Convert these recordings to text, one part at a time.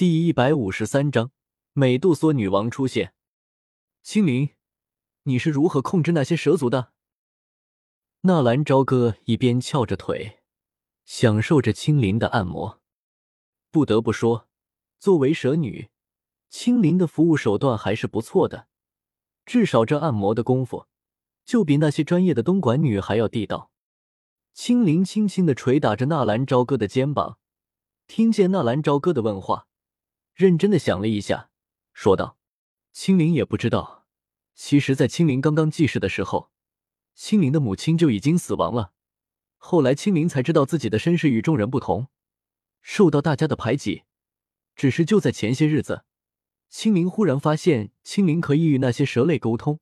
第一百五十三章，美杜莎女王出现。青灵，你是如何控制那些蛇族的？纳兰朝歌一边翘着腿，享受着青灵的按摩。不得不说，作为蛇女，青灵的服务手段还是不错的。至少这按摩的功夫，就比那些专业的东莞女还要地道。青灵轻轻的捶打着纳兰朝歌的肩膀，听见纳兰朝歌的问话。认真的想了一下，说道：“青灵也不知道，其实，在青灵刚刚记事的时候，青灵的母亲就已经死亡了。后来，青灵才知道自己的身世与众人不同，受到大家的排挤。只是就在前些日子，青灵忽然发现，青灵可以与那些蛇类沟通，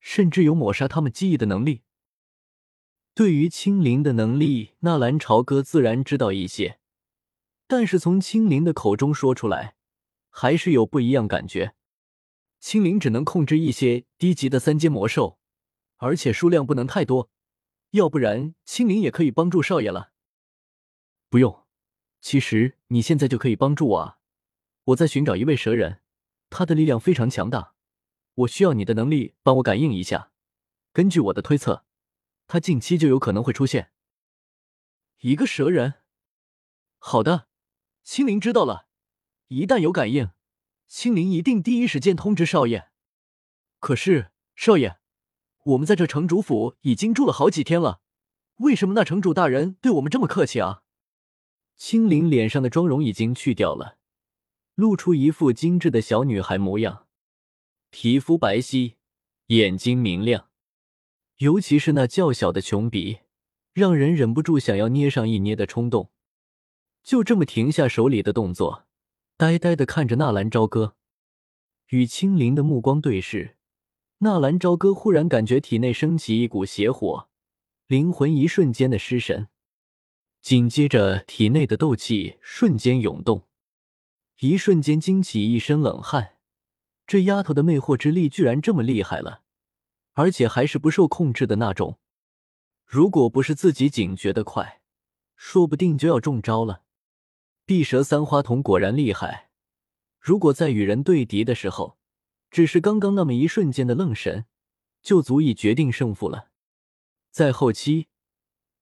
甚至有抹杀他们记忆的能力。对于青灵的能力，纳兰朝歌自然知道一些，但是从青灵的口中说出来。”还是有不一样感觉。青灵只能控制一些低级的三阶魔兽，而且数量不能太多，要不然青灵也可以帮助少爷了。不用，其实你现在就可以帮助我啊！我在寻找一位蛇人，他的力量非常强大，我需要你的能力帮我感应一下。根据我的推测，他近期就有可能会出现。一个蛇人，好的，青灵知道了。一旦有感应，青灵一定第一时间通知少爷。可是，少爷，我们在这城主府已经住了好几天了，为什么那城主大人对我们这么客气啊？青灵脸上的妆容已经去掉了，露出一副精致的小女孩模样，皮肤白皙，眼睛明亮，尤其是那较小的琼鼻，让人忍不住想要捏上一捏的冲动。就这么停下手里的动作。呆呆的看着纳兰朝歌，与青灵的目光对视，纳兰朝歌忽然感觉体内升起一股邪火，灵魂一瞬间的失神，紧接着体内的斗气瞬间涌动，一瞬间惊起一身冷汗。这丫头的魅惑之力居然这么厉害了，而且还是不受控制的那种。如果不是自己警觉的快，说不定就要中招了。碧蛇三花瞳果然厉害，如果在与人对敌的时候，只是刚刚那么一瞬间的愣神，就足以决定胜负了。在后期，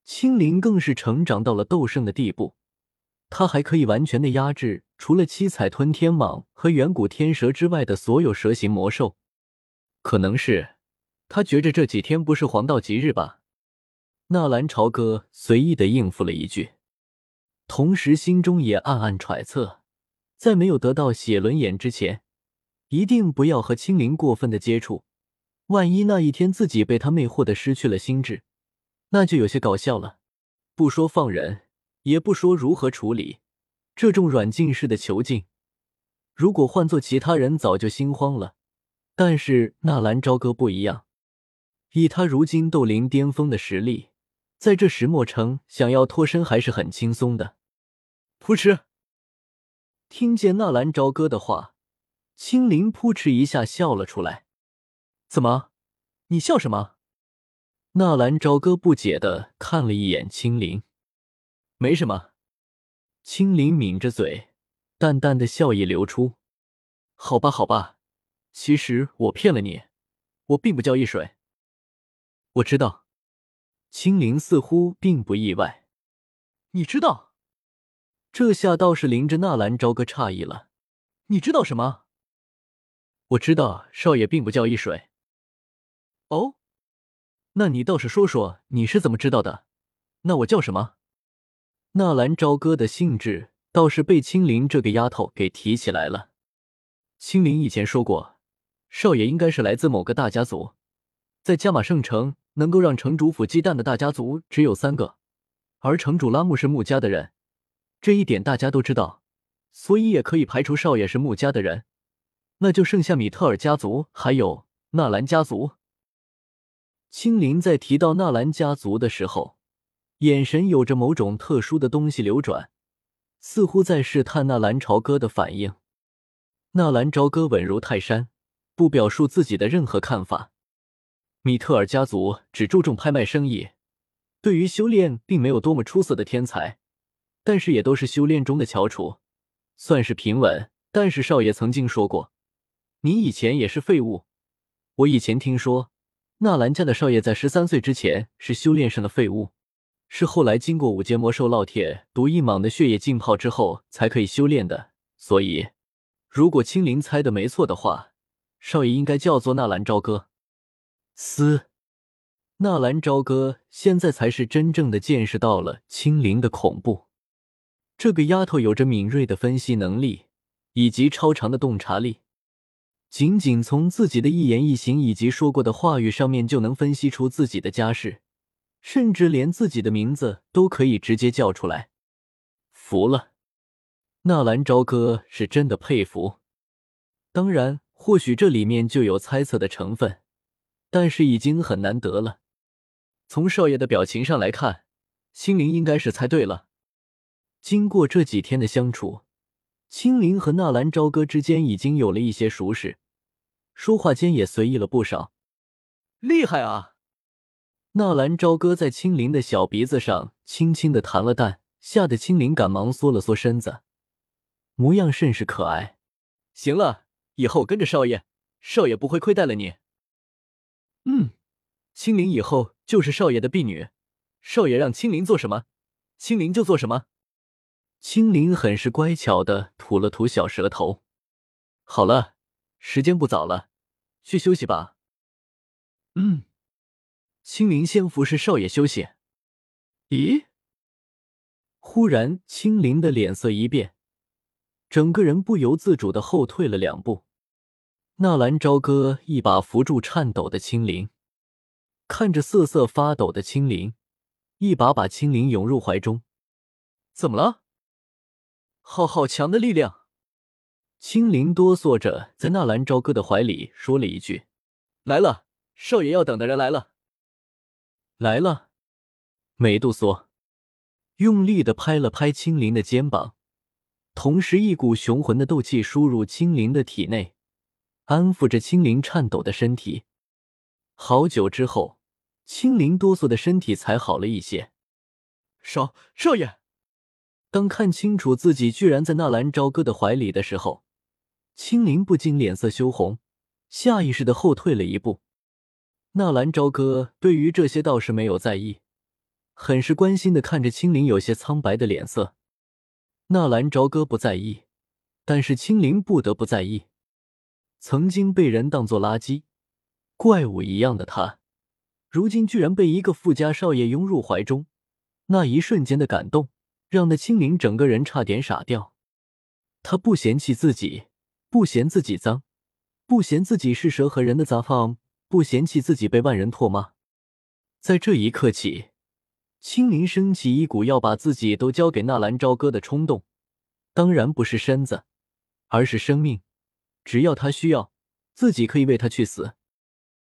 青灵更是成长到了斗圣的地步，他还可以完全的压制除了七彩吞天蟒和远古天蛇之外的所有蛇形魔兽。可能是他觉着这几天不是黄道吉日吧？纳兰朝歌随意的应付了一句。同时，心中也暗暗揣测，在没有得到血轮眼之前，一定不要和青灵过分的接触。万一那一天自己被他魅惑的失去了心智，那就有些搞笑了。不说放人，也不说如何处理这种软禁式的囚禁，如果换做其他人，早就心慌了。但是纳兰朝歌不一样，以他如今斗灵巅峰的实力。在这石墨城，想要脱身还是很轻松的。扑哧！听见纳兰朝歌的话，青灵扑哧一下笑了出来。怎么？你笑什么？纳兰朝歌不解的看了一眼青灵。没什么。青灵抿着嘴，淡淡的笑意流出。好吧，好吧，其实我骗了你，我并不叫易水。我知道。青灵似乎并不意外，你知道？这下倒是淋着纳兰朝歌诧异了。你知道什么？我知道少爷并不叫易水。哦，那你倒是说说你是怎么知道的？那我叫什么？纳兰朝歌的兴致倒是被青灵这个丫头给提起来了。青灵以前说过，少爷应该是来自某个大家族，在加玛圣城。能够让城主府忌惮的大家族只有三个，而城主拉木是穆家的人，这一点大家都知道，所以也可以排除少爷是穆家的人，那就剩下米特尔家族还有纳兰家族。青灵在提到纳兰家族的时候，眼神有着某种特殊的东西流转，似乎在试探纳兰朝歌的反应。纳兰朝歌稳如泰山，不表述自己的任何看法。米特尔家族只注重拍卖生意，对于修炼并没有多么出色的天才，但是也都是修炼中的翘楚。算是平稳。但是少爷曾经说过，你以前也是废物。我以前听说，纳兰家的少爷在十三岁之前是修炼上的废物，是后来经过五阶魔兽烙铁毒一蟒的血液浸泡之后才可以修炼的。所以，如果青灵猜的没错的话，少爷应该叫做纳兰朝歌。嘶，纳兰朝歌现在才是真正的见识到了青灵的恐怖。这个丫头有着敏锐的分析能力。以及超长的洞察力，仅仅从自己的一言一行以及说过的话语上面就能分析出自己的家世，甚至连自己的名字都可以直接叫出来。服了，纳兰朝歌是真的佩服。当然，或许这里面就有猜测的成分，但是已经很难得了。从少爷的表情上来看，青灵应该是猜对了。经过这几天的相处。青灵和纳兰朝歌之间已经有了一些熟识，说话间也随意了不少。厉害啊！纳兰朝歌在青灵的小鼻子上轻轻的弹了弹，吓得青灵赶忙缩了缩身子，模样甚是可爱。行了，以后跟着少爷，少爷不会亏待了你。嗯，青灵以后就是少爷的婢女，少爷让青灵做什么，青灵就做什么。青灵很是乖巧的吐了吐小舌头。好了，时间不早了，去休息吧。嗯，青灵先服侍少爷休息。咦？忽然，青灵的脸色一变，整个人不由自主的后退了两步。纳兰朝歌一把扶住颤抖的青灵，看着瑟瑟发抖的青灵，一把把青灵拥入怀中。怎么了？好好强的力量！青灵哆嗦着在纳兰朝歌的怀里说了一句：“来了，少爷要等的人来了。”来了，美杜莎用力的拍了拍青灵的肩膀，同时一股雄浑的斗气输入青灵的体内，安抚着青灵颤抖的身体。好久之后，青灵哆嗦的身体才好了一些。少少爷。当看清楚自己居然在纳兰朝歌的怀里的时候，青灵不禁脸色羞红，下意识的后退了一步。纳兰朝歌对于这些倒是没有在意，很是关心的看着青灵有些苍白的脸色。纳兰朝歌不在意，但是青灵不得不在意。曾经被人当作垃圾、怪物一样的他，如今居然被一个富家少爷拥入怀中，那一瞬间的感动。让那青灵整个人差点傻掉。他不嫌弃自己，不嫌自己脏，不嫌自己是蛇和人的杂放，不嫌弃自己被万人唾骂。在这一刻起，青灵升起一股要把自己都交给纳兰朝歌的冲动。当然不是身子，而是生命。只要他需要，自己可以为他去死。